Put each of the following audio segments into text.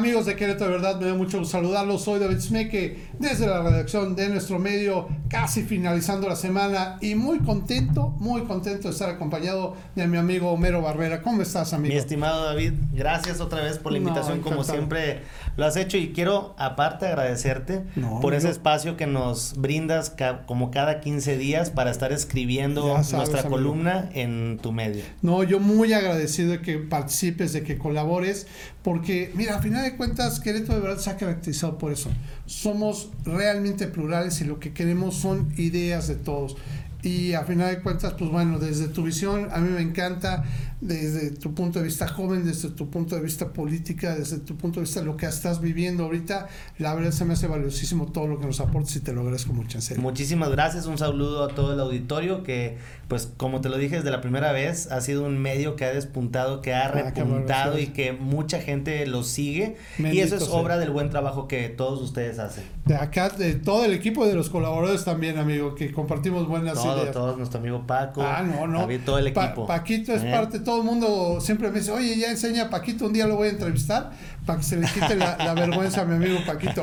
Amigos de Querétaro, de verdad me da mucho gusto saludarlos. Soy David Smeke desde la redacción de nuestro medio, casi finalizando la semana y muy contento, muy contento de estar acompañado de mi amigo Homero Barrera. ¿Cómo estás, amigo? Mi estimado David, gracias otra vez por la invitación, como siempre lo has hecho y quiero aparte agradecerte por ese espacio que nos brindas como cada 15 días para estar escribiendo nuestra columna en tu medio. No, yo muy agradecido de que participes, de que colabores, porque mira, al final de cuentas, Querétaro de verdad se ha caracterizado por eso. Somos realmente plurales y lo que queremos son ideas de todos. Y a final de cuentas, pues bueno, desde tu visión, a mí me encanta desde tu punto de vista joven, desde tu punto de vista política, desde tu punto de vista lo que estás viviendo ahorita, la verdad se me hace valiosísimo todo lo que nos aportes y te lo agradezco mucho en serio. Muchísimas gracias, un saludo a todo el auditorio que pues como te lo dije desde la primera vez, ha sido un medio que ha despuntado, que ha ah, repuntado y que mucha gente lo sigue y eso es obra del buen trabajo que todos ustedes hacen. De acá, de todo el equipo de los colaboradores también, amigo, que compartimos buenas ideas. Todos, nuestro amigo Paco, ah, no, no. todo el equipo. Paquito es ¿Eh? parte todo el mundo siempre me dice, oye, ya enseña a Paquito, un día lo voy a entrevistar para que se le quite la, vergüenza a mi amigo Paquito.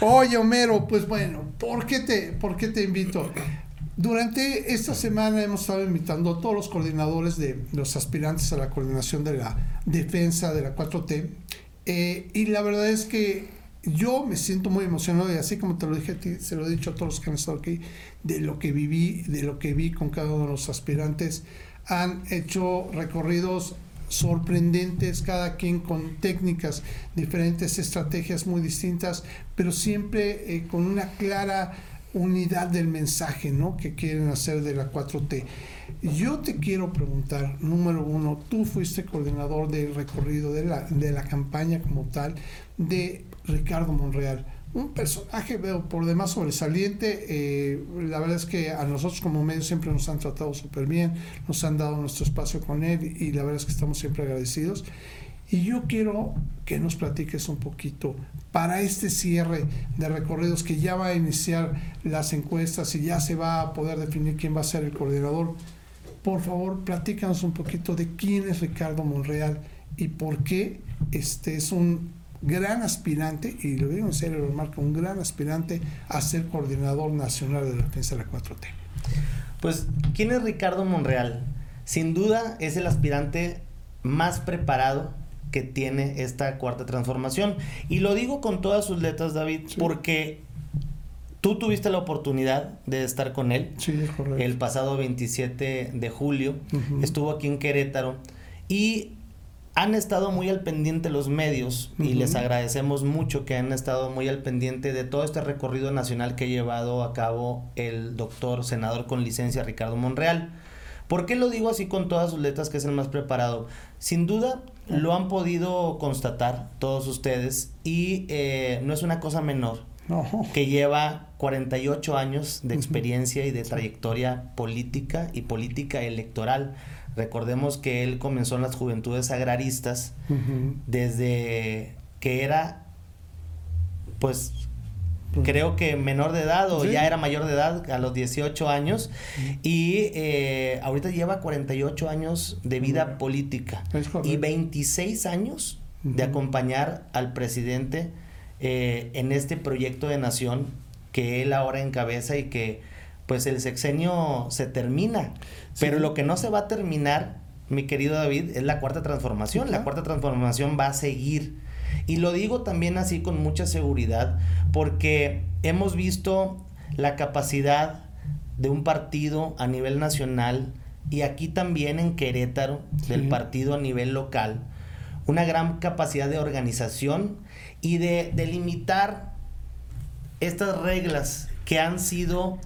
Oye, Homero, pues bueno, ¿por qué te, por qué te invito? Durante esta semana hemos estado invitando a todos los coordinadores de los aspirantes a la coordinación de la defensa de la 4T eh, y la verdad es que yo me siento muy emocionado y así como te lo dije a ti, se lo he dicho a todos los que han estado aquí, de lo que viví, de lo que vi con cada uno de los aspirantes han hecho recorridos sorprendentes, cada quien con técnicas diferentes, estrategias muy distintas, pero siempre eh, con una clara unidad del mensaje ¿no? que quieren hacer de la 4T. Yo te quiero preguntar, número uno, tú fuiste coordinador del recorrido de la, de la campaña como tal de Ricardo Monreal un personaje por demás sobresaliente. Eh, la verdad es que a nosotros como medio siempre nos han tratado súper bien, nos han dado nuestro espacio con él y la verdad es que estamos siempre agradecidos. Y yo quiero que nos platiques un poquito para este cierre de recorridos que ya va a iniciar las encuestas y ya se va a poder definir quién va a ser el coordinador. Por favor, platícanos un poquito de quién es Ricardo Monreal y por qué este es un gran aspirante, y lo digo en serio, lo marco, un gran aspirante a ser coordinador nacional de la defensa de la 4T. Pues, ¿quién es Ricardo Monreal? Sin duda es el aspirante más preparado que tiene esta cuarta transformación. Y lo digo con todas sus letras, David, porque tú tuviste la oportunidad de estar con él el pasado 27 de julio. Estuvo aquí en Querétaro. Y han estado muy al pendiente los medios y les agradecemos mucho que han estado muy al pendiente de todo este recorrido nacional que ha llevado a cabo el doctor senador con licencia Ricardo Monreal. ¿Por qué lo digo así con todas sus letras que es el más preparado? Sin duda lo han podido constatar todos ustedes y eh, no es una cosa menor que lleva 48 años de experiencia y de trayectoria política y política electoral. Recordemos que él comenzó en las juventudes agraristas desde que era, pues, creo que menor de edad o ya era mayor de edad a los 18 años. Y eh, ahorita lleva 48 años de vida política. Y 26 años de acompañar al presidente eh, en este proyecto de nación que él ahora encabeza y que pues el sexenio se termina. Pero lo que no se va a terminar, mi querido David, es la cuarta transformación. La cuarta transformación va a seguir. Y lo digo también así con mucha seguridad, porque hemos visto la capacidad de un partido a nivel nacional y aquí también en Querétaro, del partido a nivel local, una gran capacidad de organización y de delimitar estas reglas que han sido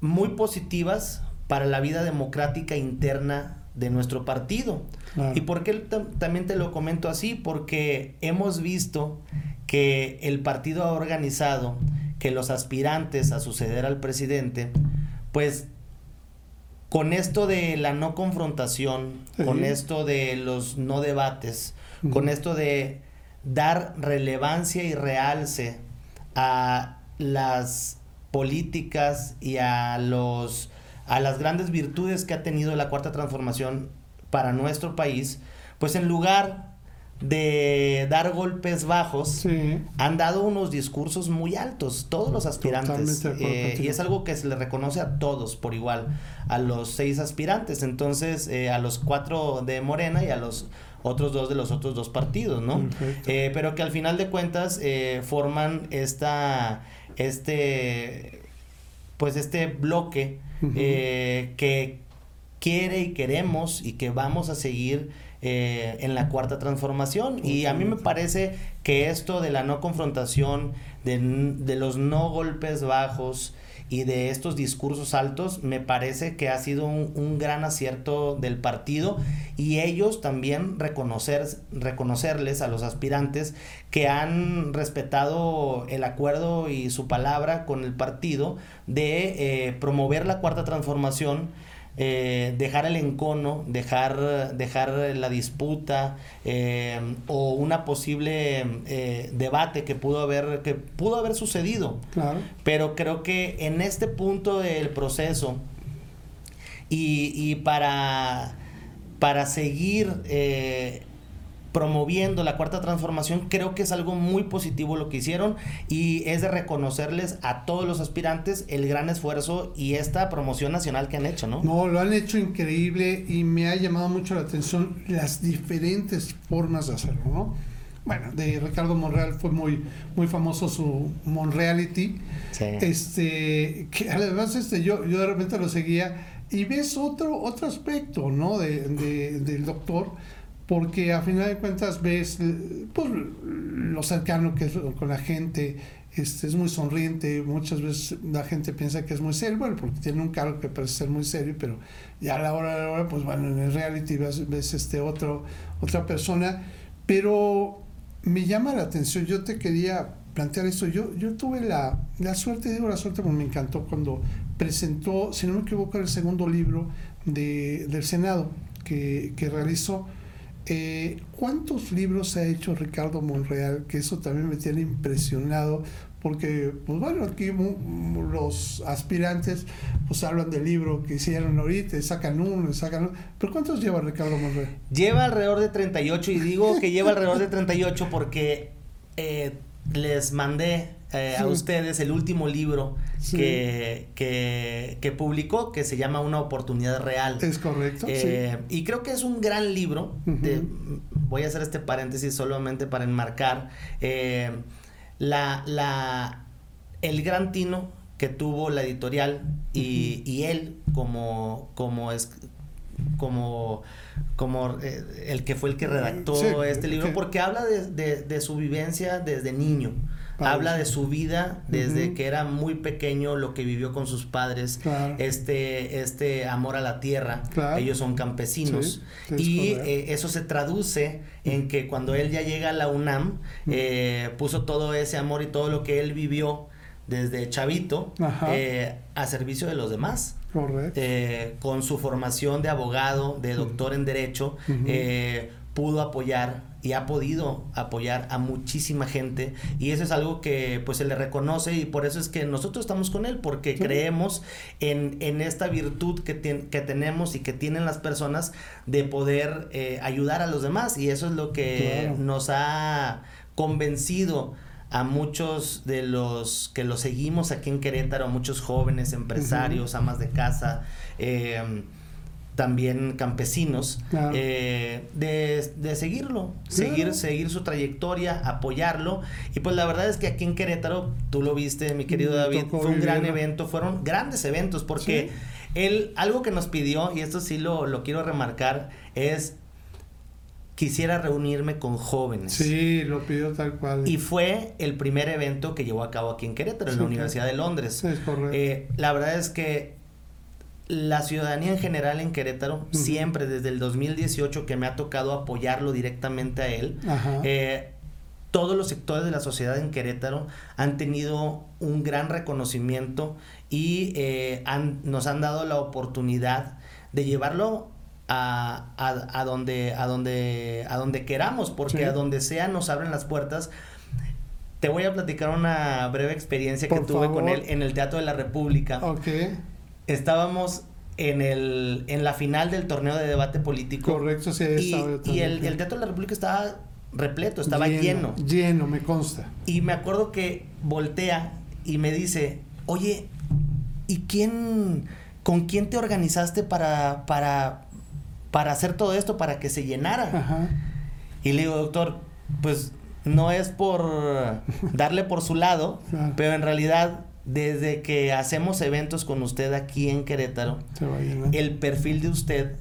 muy positivas para la vida democrática interna de nuestro partido. ¿Y por qué también te lo comento así? Porque hemos visto que el partido ha organizado que los aspirantes a suceder al presidente, pues con esto de la no confrontación, con esto de los no debates, con esto de dar relevancia y realce a las políticas y a los a las grandes virtudes que ha tenido la cuarta transformación para nuestro país, pues en lugar de dar golpes bajos, han dado unos discursos muy altos, todos los aspirantes. Eh, y es algo que se le reconoce a todos por igual, a los seis aspirantes, entonces eh, a los cuatro de Morena y a los otros dos de los otros dos partidos, ¿no? Eh, pero que al final de cuentas forman esta, este, pues este bloque que quiere y queremos y que vamos a seguir eh, en la cuarta transformación. Y a mí me parece que esto de la no confrontación, de, los no golpes bajos y de estos discursos altos, me parece que ha sido un, gran acierto del partido y ellos también reconocer, reconocerles a los aspirantes que han respetado el acuerdo y su palabra con el partido de eh, promover la cuarta transformación eh, dejar el encono, dejar, dejar la disputa eh, o una posible eh, debate que pudo haber, que pudo haber sucedido. Pero creo que en este punto del proceso y, y para, para seguir promoviendo la cuarta transformación, creo que es algo muy positivo lo que hicieron y es de reconocerles a todos los aspirantes el gran esfuerzo y esta promoción nacional que han hecho, ¿no? No, lo han hecho increíble y me ha llamado mucho la atención las diferentes formas de hacerlo, ¿no? Bueno, de Ricardo Monreal fue muy, muy famoso su Monreality. Sí. Este, que además este, yo, yo de repente lo seguía y ves otro, otro aspecto, ¿no? De, del doctor porque a final de cuentas ves pues, lo cercano que es con la gente, este, es muy sonriente, muchas veces la gente piensa que es muy serio, bueno, porque tiene un cargo que parece ser muy serio, pero ya a la hora de la hora, pues bueno, en el reality ves, ves este otro, otra persona, pero me llama la atención, yo te quería plantear esto, yo, yo tuve la, la suerte, digo la suerte porque me encantó cuando presentó, si no me equivoco, el segundo libro de, del Senado que, que realizó, eh, ¿Cuántos libros ha hecho Ricardo Monreal? Que eso también me tiene impresionado, porque, pues bueno, aquí los aspirantes pues hablan del libro que hicieron ahorita, sacan uno, sacan uno. ¿Pero cuántos lleva Ricardo Monreal? Lleva alrededor de 38, y digo que lleva alrededor de 38 porque eh, les mandé eh, a ustedes el último libro que, que, publicó, que se llama Una oportunidad real. Es correcto. Eh, y creo que es un gran libro. voy a hacer este paréntesis solamente para enmarcar eh, la, la, el gran tino que tuvo la editorial y, y él como, como es como como el que fue el que redactó este libro, porque habla de, de, su vivencia desde niño. Habla de su vida desde que era muy pequeño, lo que vivió con sus padres, este, este amor a la tierra. Ellos son campesinos. y eh, eso se traduce en que cuando él ya llega a la UNAM, eh, puso todo ese amor y todo lo que él vivió desde chavito eh, a servicio de los demás. Correcto. con su formación de abogado, de doctor en derecho, pudo apoyar y ha podido apoyar a muchísima gente y eso es algo que pues se le reconoce y por eso es que nosotros estamos con él porque creemos en, en, esta virtud que, que tenemos y que tienen las personas de poder eh, ayudar a los demás y eso es lo que nos ha convencido a muchos de los que lo seguimos aquí en Querétaro, muchos jóvenes, empresarios, amas de casa, eh, también campesinos, eh, de, seguirlo, seguir, seguir su trayectoria, apoyarlo. Y pues la verdad es que aquí en Querétaro, tú lo viste, mi querido David, fue un gran evento, fueron grandes eventos, porque él, algo que nos pidió, y esto sí lo, lo quiero remarcar, es quisiera reunirme con jóvenes. Sí, lo pidió tal cual. Y fue el primer evento que llevó a cabo aquí en Querétaro, en la Universidad de Londres. Es correcto. Eh, la verdad es que la ciudadanía en general en Querétaro, siempre desde el 2018 que me ha tocado apoyarlo directamente a él, eh, todos los sectores de la sociedad en Querétaro han tenido un gran reconocimiento y eh, nos han dado la oportunidad de llevarlo a, a, donde, a, donde, a donde queramos, porque a donde sea nos abren las puertas. Te voy a platicar una breve experiencia que tuve con él en el Teatro de la República. Ok estábamos en, el, en la final del torneo de debate político. Correcto, sí, y, y el, el, Teatro de la República estaba repleto, estaba lleno, lleno. Lleno, me consta. Y me acuerdo que voltea y me dice, oye, ¿y quién, con quién te organizaste para, para, para hacer todo esto, para que se llenara? Ajá. Y le digo, doctor, pues no es por darle por su lado, pero en realidad desde que hacemos eventos con usted aquí en Querétaro, el perfil de usted,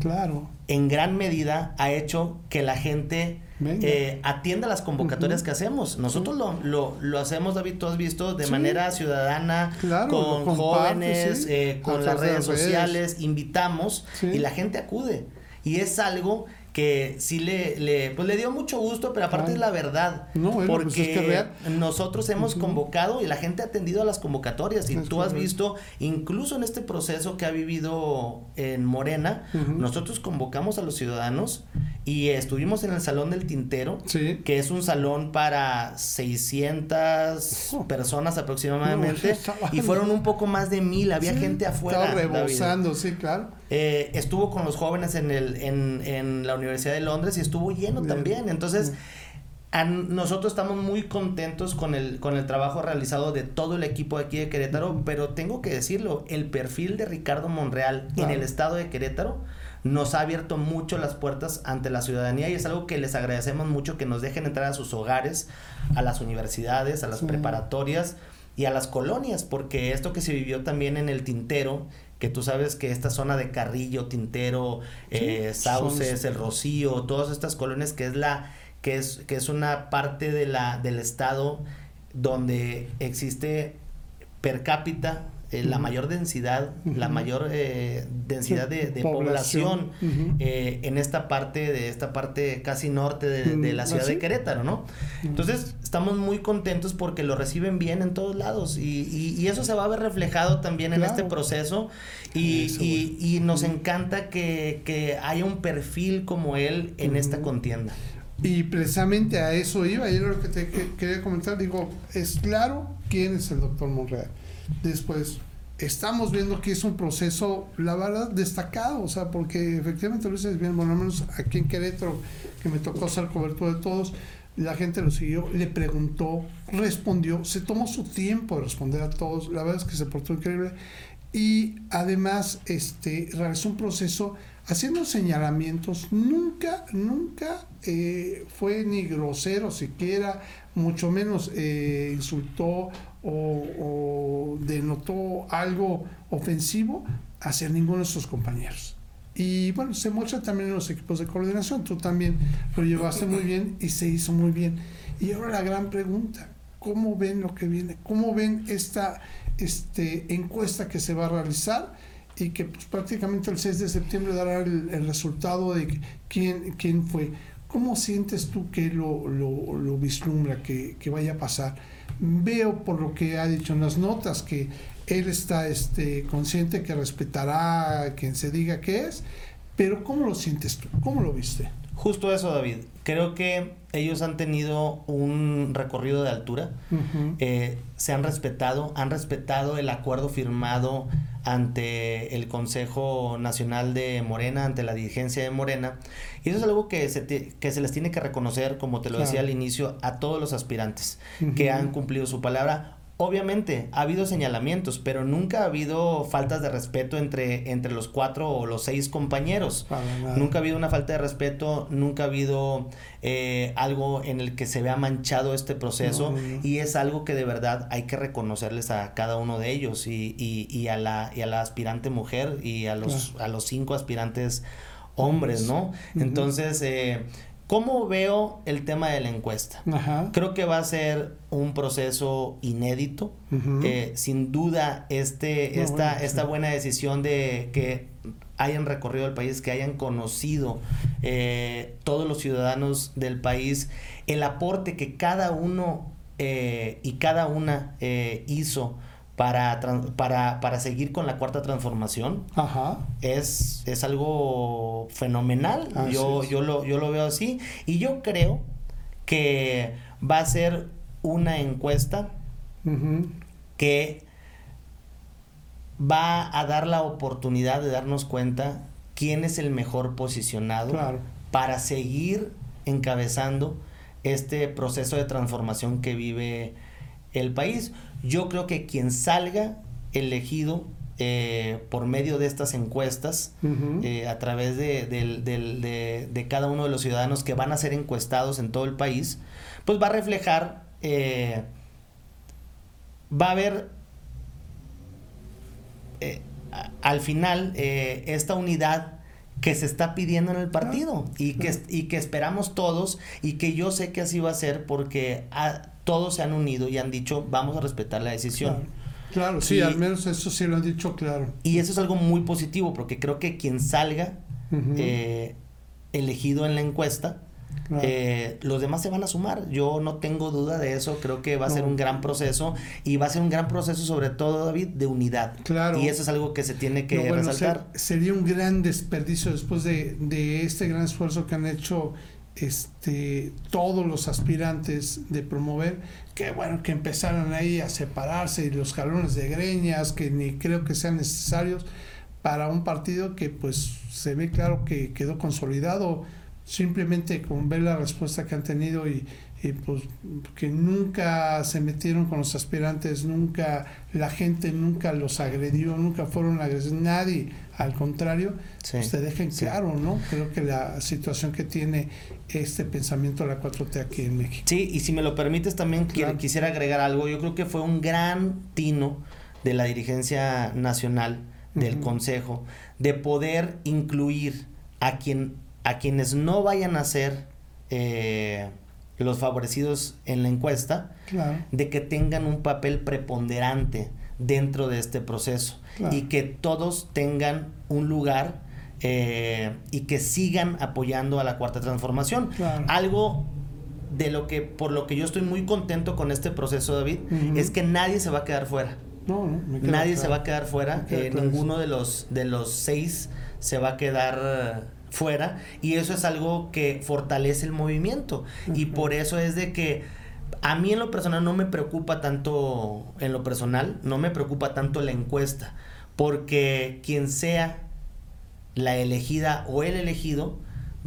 claro, en gran medida ha hecho que la gente eh, atienda las convocatorias que hacemos. Nosotros lo, lo, hacemos, David, tú has visto, de manera ciudadana, con jóvenes, eh, con las redes, sociales, invitamos y la gente acude. Y es algo que sí le, le, pues le dio mucho gusto, pero aparte es la verdad. No, pues porque nosotros hemos convocado y la gente ha atendido a las convocatorias. Y tú has visto, incluso en este proceso que ha vivido en Morena, nosotros convocamos a los ciudadanos y estuvimos en el Salón del Tintero, que es un salón para 600 personas aproximadamente, y fueron un poco más de mil, había gente afuera. Estaba rebosando, sí, claro. Eh, estuvo con los jóvenes en, el, en, en, la Universidad de Londres y estuvo lleno también. Entonces, nosotros estamos muy contentos con el, con el trabajo realizado de todo el equipo aquí de Querétaro, pero tengo que decirlo, el perfil de Ricardo Monreal en el estado de Querétaro nos ha abierto mucho las puertas ante la ciudadanía y es algo que les agradecemos mucho que nos dejen entrar a sus hogares, a las universidades, a las preparatorias y a las colonias, porque esto que se vivió también en el Tintero, que tú sabes que esta zona de Carrillo, Tintero, eh, Sauces, El Rocío, todas estas colonias que es la que es que es una parte de la del estado donde existe per cápita eh, la mayor densidad, la mayor eh, densidad de, población, eh, en esta parte, de esta parte casi norte de, la ciudad de Querétaro, ¿no? Entonces, estamos muy contentos porque lo reciben bien en todos lados y, eso se va a ver reflejado también en este proceso y, nos encanta que, haya un perfil como él en esta contienda. Y precisamente a eso iba, y era lo que te quería comentar, digo, es claro quién es el doctor Monreal Después, estamos viendo que es un proceso, la verdad, destacado, o sea, porque efectivamente lo dices bien, bueno, al menos aquí en Querétaro, que me tocó hacer cobertura de todos, la gente lo siguió, le preguntó, respondió, se tomó su tiempo de responder a todos, la verdad es que se portó increíble, y además este, realizó un proceso haciendo señalamientos, nunca, nunca eh, fue ni grosero siquiera, mucho menos eh, insultó o, denotó algo ofensivo hacia ninguno de sus compañeros. Y bueno, se muestra también en los equipos de coordinación. Tú también lo llevaste muy bien y se hizo muy bien. Y ahora la gran pregunta, ¿cómo ven lo que viene? ¿Cómo ven esta este, encuesta que se va a realizar? Y que pues, prácticamente el 6 de septiembre dará el, resultado de quién, quién fue. ¿Cómo sientes tú que lo, lo, vislumbra, que, que vaya a pasar? Veo por lo que ha dicho en las notas que él está este, consciente que respetará a quien se diga que es, pero ¿cómo lo sientes tú? ¿Cómo lo viste? Justo eso, David. Creo que ellos han tenido un recorrido de altura, eh, se han respetado, han respetado el acuerdo firmado ante el Consejo Nacional de Morena, ante la dirigencia de Morena, y eso es algo que se, que se les tiene que reconocer, como te lo decía al inicio, a todos los aspirantes que han cumplido su palabra Obviamente, ha habido señalamientos, pero nunca ha habido faltas de respeto entre, entre los cuatro o los seis compañeros. Nunca ha habido una falta de respeto, nunca ha habido eh, algo en el que se vea manchado este proceso y es algo que de verdad hay que reconocerles a cada uno de ellos y, y, y, a, la, y a la aspirante mujer y a los, a los cinco aspirantes hombres, ¿no? Entonces, eh, ¿Cómo veo el tema de la encuesta? Creo que va a ser un proceso inédito. Eh, sin duda, este, esta, esta buena decisión de que hayan recorrido el país, que hayan conocido eh, todos los ciudadanos del país, el aporte que cada uno eh, y cada una hizo para, para, para seguir con la cuarta transformación Es, es algo fenomenal. yo, yo, lo, yo lo veo así. Y yo creo que va a ser una encuesta que va a dar la oportunidad de darnos cuenta quién es el mejor posicionado para seguir encabezando este proceso de transformación que vive el país. Yo creo que quien salga elegido eh, por medio de estas encuestas, eh, a través de, de, cada uno de los ciudadanos que van a ser encuestados en todo el país, pues va a reflejar, eh, va a haber al final esta unidad que se está pidiendo en el partido y, que, y que esperamos todos y que yo sé que así va a ser porque todos se han unido y han dicho vamos a respetar la decisión. Claro, sí, al menos eso sí lo han dicho claro. Y eso es algo muy positivo porque creo que quien salga eh, elegido en la encuesta, eh, los demás se van a sumar. Yo no tengo duda de eso. Creo que va a ser un gran proceso y va a ser un gran proceso, sobre todo, David, de unidad. Claro. Y eso es algo que se tiene que resaltar. sería un gran desperdicio después de, de este gran esfuerzo que han hecho este, todos los aspirantes de promover, que bueno, que empezaron ahí a separarse y los jalones de greñas, que ni creo que sean necesarios para un partido que pues se ve claro que quedó consolidado simplemente con ver la respuesta que han tenido y, pues que nunca se metieron con los aspirantes, nunca la gente nunca los agredió, nunca fueron agredidos, nadie, al contrario, pues te dejen claro, ¿no? Creo que la situación que tiene este pensamiento de la 4T aquí en México. Sí, y si me lo permites también quisiera agregar algo, yo creo que fue un gran tino de la dirigencia nacional del Consejo de poder incluir a quien a quienes no vayan a ser eh, los favorecidos en la encuesta, de que tengan un papel preponderante dentro de este proceso. Y que todos tengan un lugar eh, y que sigan apoyando a la cuarta transformación. Algo de lo que, por lo que yo estoy muy contento con este proceso, David, es que nadie se va a quedar fuera. nadie se va a quedar fuera. Eh, ninguno de los, de los seis se va a quedar fuera y eso es algo que fortalece el movimiento. Y por eso es de que a mí en lo personal no me preocupa tanto en lo personal no me preocupa tanto la encuesta porque quien sea la elegida o el elegido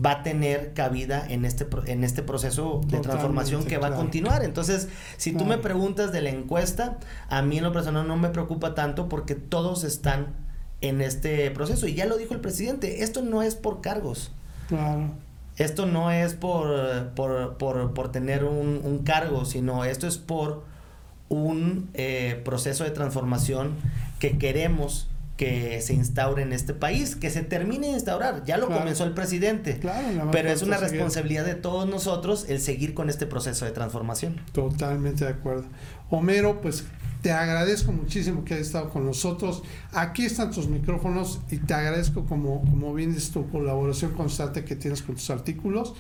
va a tener cabida en este, en este proceso de transformación que va a continuar. Entonces, si tú me preguntas de la encuesta, a mí en lo personal no me preocupa tanto porque todos están en este proceso. Y ya lo dijo el presidente, esto no es por cargos. Esto no es por, por, por, por tener un, un, cargo, sino esto es por un eh, proceso de transformación que queremos que se instaure en este país, que se termine de instaurar. Ya lo comenzó el presidente, pero es una responsabilidad de todos nosotros el seguir con este proceso de transformación. Totalmente de acuerdo. Homero, pues te agradezco muchísimo que hayas estado con nosotros. Aquí están tus micrófonos y te agradezco como, como bien es tu colaboración constante que tienes con tus artículos.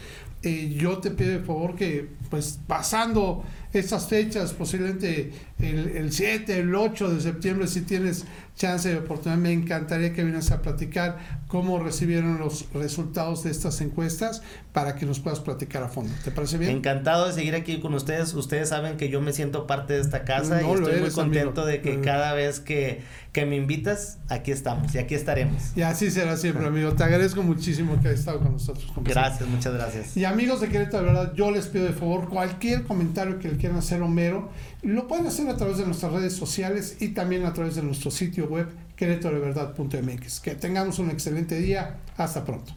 Eh, yo te pido de favor que, pues pasando estas fechas, posiblemente el, el 7, el 8 de septiembre, si tienes chance de oportunidad, me encantaría que vienes a platicar cómo recibieron los resultados de estas encuestas para que nos puedas platicar a fondo. ¿Te parece bien? Encantado de seguir aquí con ustedes. Ustedes saben que yo me siento parte de esta casa y estoy muy contento de que cada vez que, que, me invitas, aquí estamos y aquí estaremos. Y así será siempre, amigo. Te agradezco muchísimo que hayas estado con nosotros. Gracias, muchas gracias. Y amigos de Querétaro, de verdad, yo les pido de favor cualquier comentario que le quieran hacer Homero, lo pueden hacer a través de nuestras redes sociales y también a través de nuestro sitio web queretoreverdad.mx. Que tengamos un excelente día. Hasta pronto.